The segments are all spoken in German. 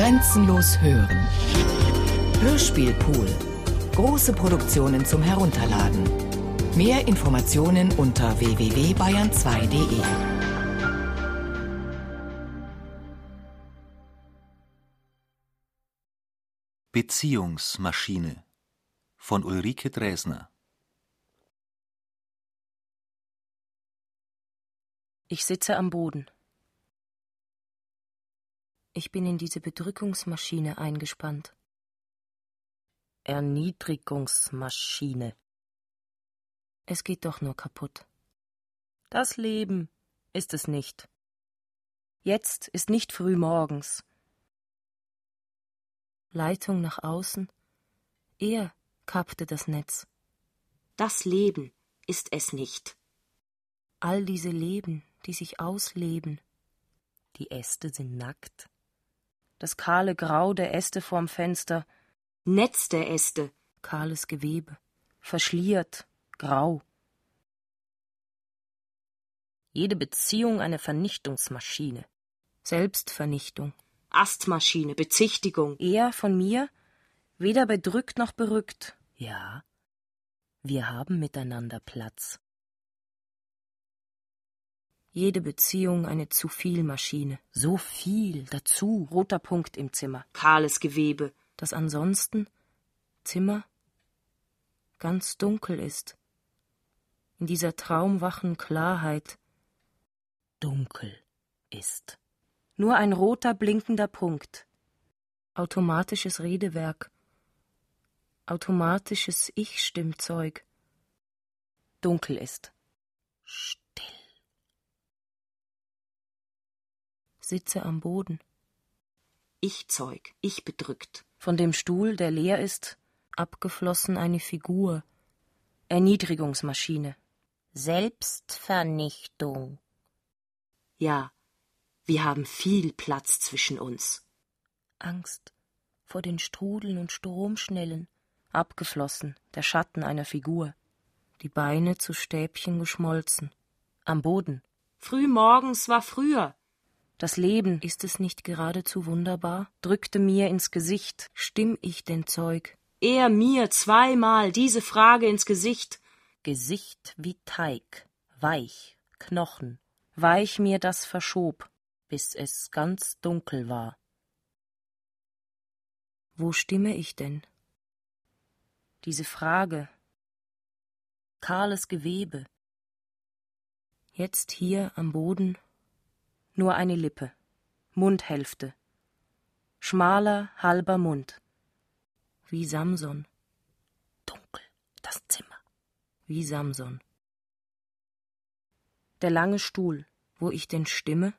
Grenzenlos hören. Hörspielpool. Große Produktionen zum Herunterladen. Mehr Informationen unter www.bayern2.de. Beziehungsmaschine von Ulrike Dresner Ich sitze am Boden. Ich bin in diese Bedrückungsmaschine eingespannt. Erniedrigungsmaschine. Es geht doch nur kaputt. Das Leben ist es nicht. Jetzt ist nicht früh morgens. Leitung nach außen. Er kappte das Netz. Das Leben ist es nicht. All diese Leben, die sich ausleben. Die Äste sind nackt. Das kahle Grau der Äste vorm Fenster. Netz der Äste. Kahles Gewebe. Verschliert. Grau. Jede Beziehung eine Vernichtungsmaschine. Selbstvernichtung. Astmaschine, Bezichtigung. Er von mir, weder bedrückt noch berückt. Ja, wir haben miteinander Platz jede Beziehung eine zu viel Maschine. So viel dazu, roter Punkt im Zimmer. Kahles Gewebe. Das ansonsten Zimmer ganz dunkel ist. In dieser traumwachen Klarheit dunkel ist. Nur ein roter blinkender Punkt. Automatisches Redewerk. Automatisches Ich-Stimmzeug. Dunkel ist. Sitze am Boden. Ich Zeug, ich bedrückt. Von dem Stuhl, der leer ist, abgeflossen eine Figur. Erniedrigungsmaschine. Selbstvernichtung. Ja, wir haben viel Platz zwischen uns. Angst vor den Strudeln und Stromschnellen, abgeflossen, der Schatten einer Figur, die Beine zu Stäbchen geschmolzen, am Boden. Frühmorgens war früher, das Leben, ist es nicht geradezu wunderbar? drückte mir ins Gesicht. Stimm ich denn Zeug? Er mir zweimal diese Frage ins Gesicht. Gesicht wie Teig, weich, Knochen, weich mir das verschob, bis es ganz dunkel war. Wo stimme ich denn? Diese Frage, kahles Gewebe, jetzt hier am Boden nur eine Lippe, Mundhälfte, schmaler, halber Mund, wie Samson. Dunkel, das Zimmer, wie Samson. Der lange Stuhl, wo ich denn stimme,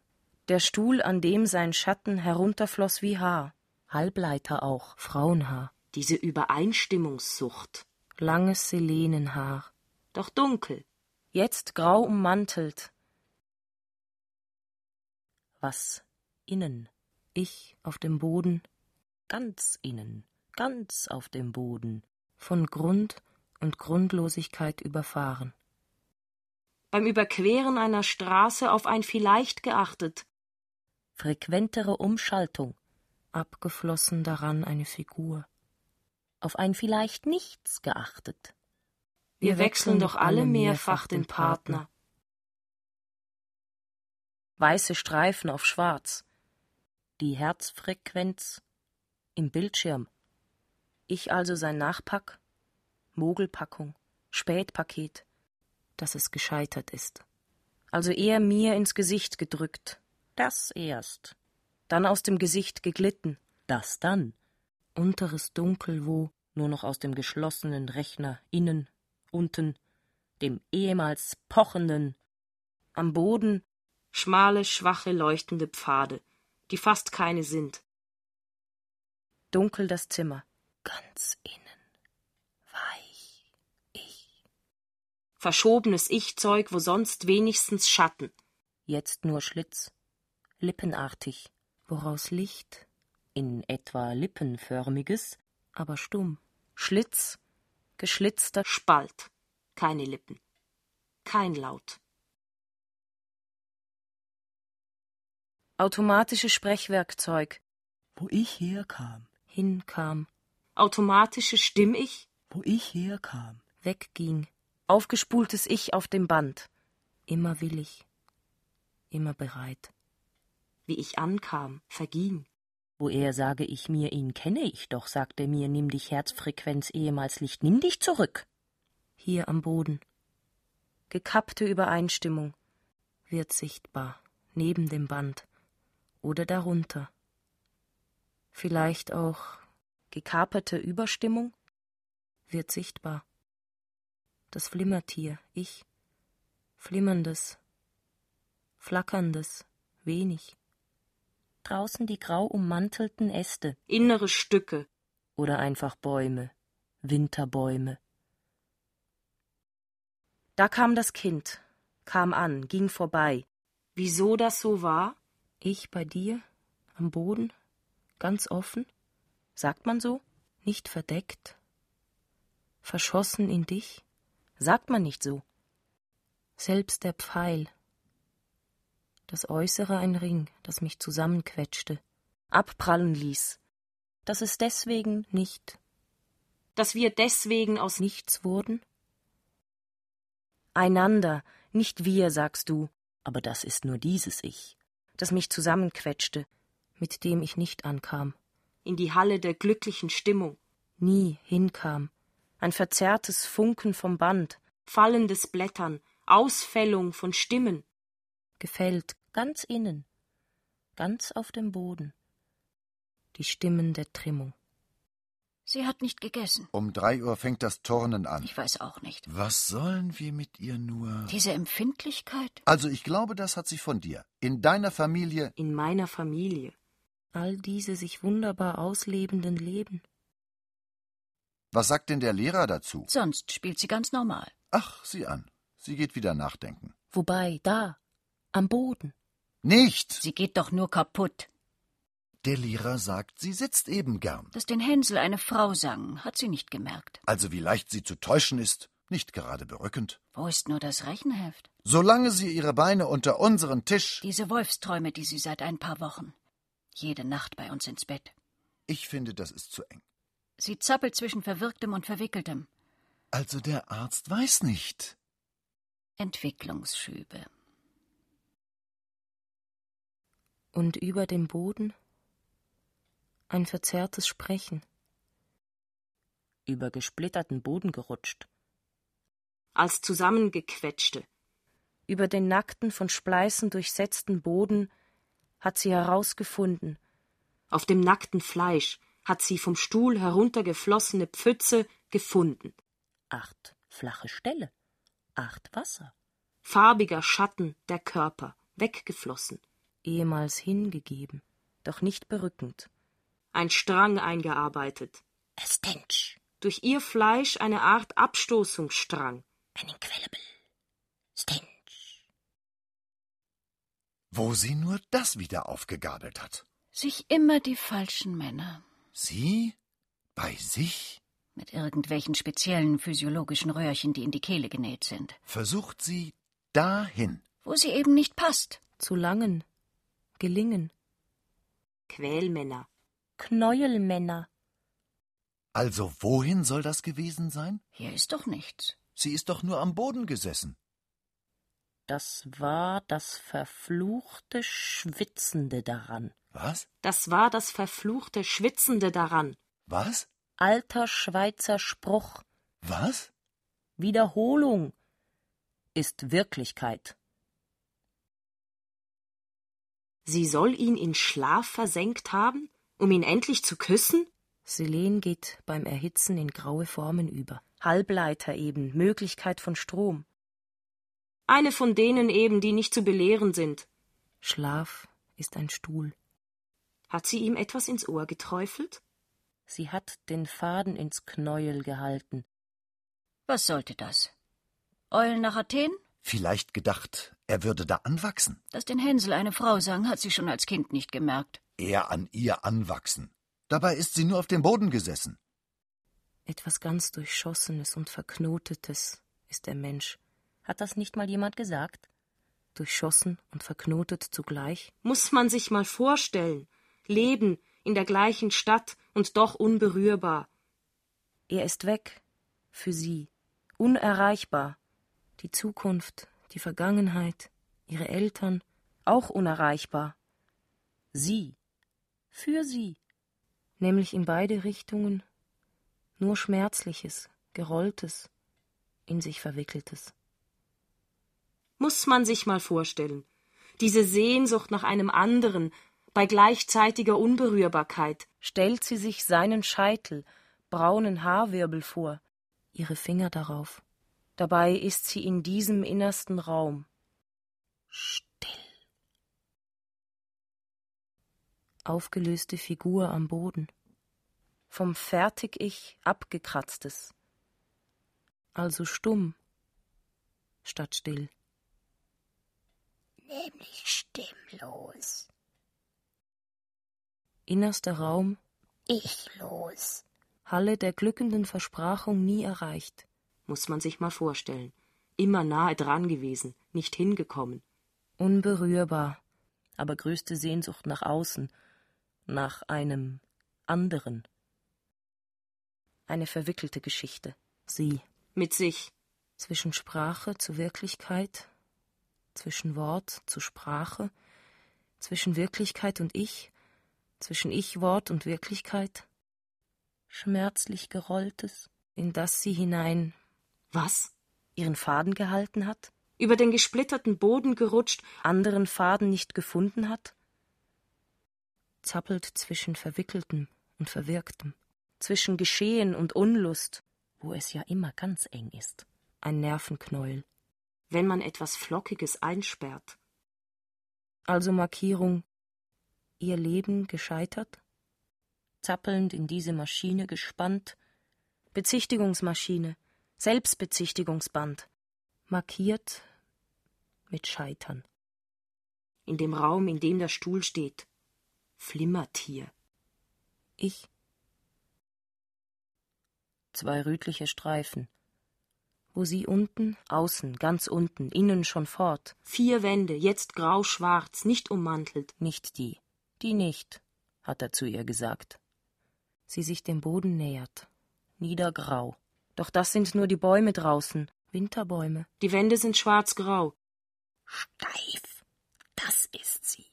der Stuhl, an dem sein Schatten herunterfloß wie Haar, Halbleiter auch, Frauenhaar. Diese Übereinstimmungssucht. Langes Selenenhaar. Doch dunkel. Jetzt grau ummantelt, was innen, ich auf dem Boden, ganz innen, ganz auf dem Boden, von Grund und Grundlosigkeit überfahren. Beim Überqueren einer Straße auf ein Vielleicht geachtet. Frequentere Umschaltung, abgeflossen daran eine Figur. Auf ein Vielleicht nichts geachtet. Wir, Wir wechseln doch alle mehrfach den Partner weiße Streifen auf schwarz, die Herzfrequenz im Bildschirm. Ich also sein Nachpack, Mogelpackung, Spätpaket, dass es gescheitert ist. Also er mir ins Gesicht gedrückt, das erst, dann aus dem Gesicht geglitten, das dann, unteres Dunkel, wo nur noch aus dem geschlossenen Rechner innen, unten, dem ehemals pochenden, am Boden schmale, schwache, leuchtende Pfade, die fast keine sind. Dunkel das Zimmer, ganz innen, weich, ich. Verschobenes Ich-Zeug, wo sonst wenigstens Schatten. Jetzt nur Schlitz, lippenartig, woraus Licht, in etwa lippenförmiges, aber stumm. Schlitz, geschlitzter Spalt, keine Lippen, kein Laut. Automatisches Sprechwerkzeug, wo ich herkam, hinkam, automatische Stimm-Ich, wo ich herkam, wegging, aufgespultes Ich auf dem Band, immer willig, immer bereit. wie ich ankam, verging. Wo er sage ich mir, ihn kenne ich doch, sagt er mir, nimm dich Herzfrequenz ehemals Licht, nimm dich zurück. Hier am Boden. Gekappte Übereinstimmung. Wird sichtbar, neben dem Band oder darunter. Vielleicht auch gekaperte Überstimmung wird sichtbar. Das Flimmertier, ich, flimmerndes, flackerndes, wenig. Draußen die grau ummantelten Äste Innere Stücke, oder einfach Bäume, Winterbäume. Da kam das Kind, kam an, ging vorbei. wieso das so war? Ich bei dir, am Boden, ganz offen, sagt man so, nicht verdeckt, verschossen in dich, sagt man nicht so. Selbst der Pfeil, das Äußere ein Ring, das mich zusammenquetschte, abprallen ließ, dass es deswegen nicht Dass wir deswegen aus nichts wurden? Einander, nicht wir, sagst du, aber das ist nur dieses Ich, das mich zusammenquetschte, mit dem ich nicht ankam, in die Halle der glücklichen Stimmung, nie hinkam, ein verzerrtes Funken vom Band, fallendes Blättern, Ausfällung von Stimmen, gefällt ganz innen, ganz auf dem Boden, die Stimmen der Trimmung. Sie hat nicht gegessen. Um drei Uhr fängt das Turnen an. Ich weiß auch nicht. Was sollen wir mit ihr nur? Diese Empfindlichkeit? Also ich glaube, das hat sie von dir. In deiner Familie. in meiner Familie. All diese sich wunderbar auslebenden Leben. Was sagt denn der Lehrer dazu? Sonst spielt sie ganz normal. Ach, sieh an. Sie geht wieder nachdenken. Wobei, da, am Boden, Nicht! Sie geht doch nur kaputt. Der Lehrer sagt, sie sitzt eben gern. Dass den Hänsel eine Frau sang, hat sie nicht gemerkt. Also wie leicht sie zu täuschen ist, nicht gerade berückend. Wo ist nur das Rechenheft? Solange sie ihre Beine unter unseren Tisch. Diese Wolfsträume, die sie seit ein paar Wochen. Jede Nacht bei uns ins Bett. Ich finde, das ist zu eng. Sie zappelt zwischen Verwirktem und Verwickeltem. Also der Arzt weiß nicht. Entwicklungsschübe. und über dem Boden ein verzerrtes Sprechen. Über gesplitterten Boden gerutscht, als zusammengequetschte. über den nackten, von Spleißen durchsetzten Boden hat sie herausgefunden, Auf dem nackten Fleisch hat sie vom Stuhl heruntergeflossene Pfütze gefunden. acht flache Ställe, acht Wasser, Farbiger Schatten der Körper, weggeflossen. ehemals hingegeben, doch nicht berückend. Ein Strang eingearbeitet. A stench, Durch ihr Fleisch eine Art Abstoßungsstrang. an incredible stench. Wo sie nur das wieder aufgegabelt hat. Sich immer die falschen Männer. Sie? Bei sich? Mit irgendwelchen speziellen physiologischen Röhrchen, die in die Kehle genäht sind. Versucht sie dahin. Wo sie eben nicht passt. Zu langen, gelingen, Quälmänner. Knäuelmänner, Also wohin soll das gewesen sein? Hier ist doch nichts. Sie ist doch nur am Boden gesessen. das war das verfluchte Schwitzende daran. Was? Das war das verfluchte Schwitzende daran. Was? Alter Schweizer Spruch, Was? Wiederholung ist Wirklichkeit. Sie soll ihn in Schlaf versenkt haben, um ihn endlich zu küssen? Selen geht beim Erhitzen in graue Formen über. Halbleiter eben, Möglichkeit von Strom. Eine von denen eben, die nicht zu belehren sind. Schlaf ist ein Stuhl. Hat sie ihm etwas ins Ohr geträufelt? Sie hat den Faden ins Knäuel gehalten. Was sollte das? Eulen nach Athen? Vielleicht gedacht, er würde da anwachsen. Dass den Hänsel eine Frau sang, hat sie schon als Kind nicht gemerkt. Er an ihr anwachsen. Dabei ist sie nur auf dem Boden gesessen. Etwas ganz Durchschossenes und Verknotetes ist der Mensch. Hat das nicht mal jemand gesagt? Durchschossen und verknotet zugleich? Muss man sich mal vorstellen. Leben in der gleichen Stadt und doch unberührbar. Er ist weg, für sie, unerreichbar. Die Zukunft, die Vergangenheit, ihre Eltern, auch unerreichbar. Sie, für sie, nämlich in beide Richtungen, nur Schmerzliches, Gerolltes, in sich Verwickeltes. Muss man sich mal vorstellen. Diese Sehnsucht nach einem anderen, bei gleichzeitiger Unberührbarkeit. Stellt sie sich seinen Scheitel, braunen Haarwirbel vor, ihre Finger darauf. Dabei ist sie in diesem innersten Raum. Still. Aufgelöste Figur am Boden. Vom Fertig-Ich abgekratztes. Also stumm statt still. Nämlich stimmlos. Innerster Raum, ichlos. Halle der glückenden Versprachung nie erreicht. Muss man sich mal vorstellen. Immer nahe dran gewesen, nicht hingekommen. Unberührbar, aber größte Sehnsucht nach außen, nach einem anderen. Eine verwickelte Geschichte. Sie. Mit sich. Zwischen Sprache zu Wirklichkeit, zwischen Wort zu Sprache, zwischen Wirklichkeit und Ich, zwischen Ich, Wort und Wirklichkeit. Schmerzlich gerolltes, in das sie hinein. Was? Ihren Faden gehalten hat? Über den gesplitterten Boden gerutscht, anderen Faden nicht gefunden hat? Zappelt zwischen Verwickeltem und Verwirktem, zwischen Geschehen und Unlust, wo es ja immer ganz eng ist. Ein Nervenknäuel. Wenn man etwas Flockiges einsperrt. Also Markierung ihr Leben gescheitert? Zappelnd in diese Maschine gespannt? Bezichtigungsmaschine, Selbstbezichtigungsband. Markiert mit Scheitern. In dem Raum, in dem der Stuhl steht, flimmert hier. Ich. Zwei rötliche Streifen. Wo sie unten, außen, ganz unten, innen schon fort. Vier Wände, jetzt grau-schwarz, nicht ummantelt. Nicht die. Die nicht, hat er zu ihr gesagt. Sie sich dem Boden nähert. Niedergrau. Doch das sind nur die Bäume draußen. Winterbäume. Die Wände sind schwarz-grau. Steif. Das ist sie.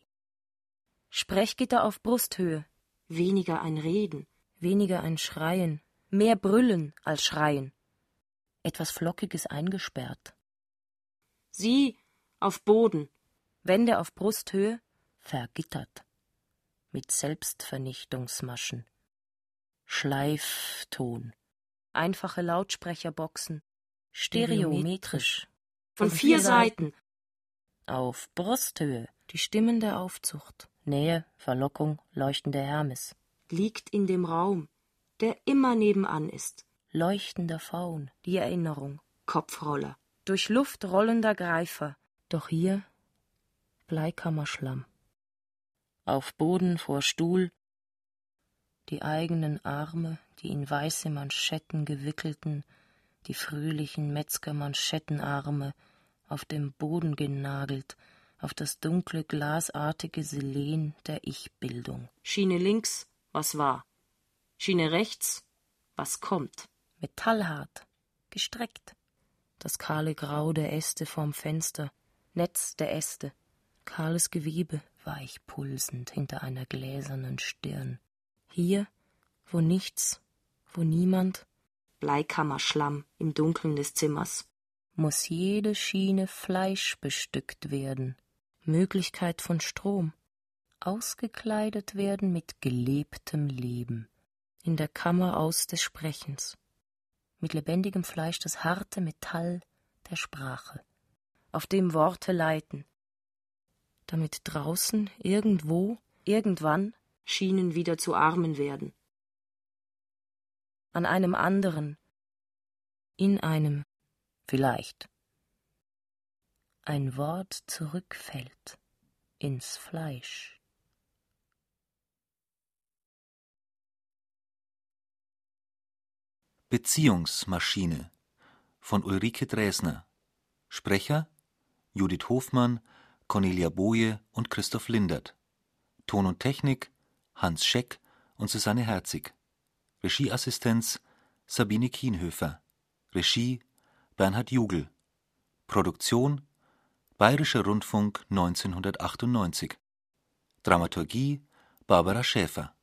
Sprechgitter auf Brusthöhe. Weniger ein Reden. Weniger ein Schreien. Mehr Brüllen als Schreien. Etwas Flockiges eingesperrt. Sie auf Boden. Wände auf Brusthöhe vergittert. Mit Selbstvernichtungsmaschen. Schleifton. Einfache Lautsprecherboxen. Stereometrisch. Von, Von vier, vier Seiten. Auf Brusthöhe. Die Stimmen der Aufzucht. Nähe, Verlockung, leuchtender Hermes. Liegt in dem Raum, der immer nebenan ist. Leuchtender Faun, die Erinnerung. Kopfroller. Durch Luft rollender Greifer. Doch hier Bleikammerschlamm. Auf Boden vor Stuhl die eigenen Arme, die in weiße Manschetten gewickelten, die fröhlichen Metzgermanschettenarme, auf dem Boden genagelt, auf das dunkle, glasartige Selen der Ich-Bildung. Schiene links, was war? Schiene rechts, was kommt? Metallhart, gestreckt. Das kahle Grau der Äste vorm Fenster, Netz der Äste, kahles Gewebe, weich pulsend hinter einer gläsernen Stirn. Hier, wo nichts, wo niemand, Bleikammerschlamm im Dunkeln des Zimmers, muss jede Schiene Fleisch bestückt werden, Möglichkeit von Strom, ausgekleidet werden mit gelebtem Leben, in der Kammer aus des Sprechens, mit lebendigem Fleisch das harte Metall der Sprache, auf dem Worte leiten, damit draußen, irgendwo, irgendwann Schienen wieder zu Armen werden. An einem anderen, in einem, vielleicht. Ein Wort zurückfällt ins Fleisch. Beziehungsmaschine von Ulrike Dresner Sprecher Judith Hofmann, Cornelia Boje und Christoph Lindert Ton und Technik Hans Scheck und Susanne Herzig. Regieassistenz Sabine Kienhöfer. Regie Bernhard Jugel. Produktion Bayerischer Rundfunk 1998. Dramaturgie Barbara Schäfer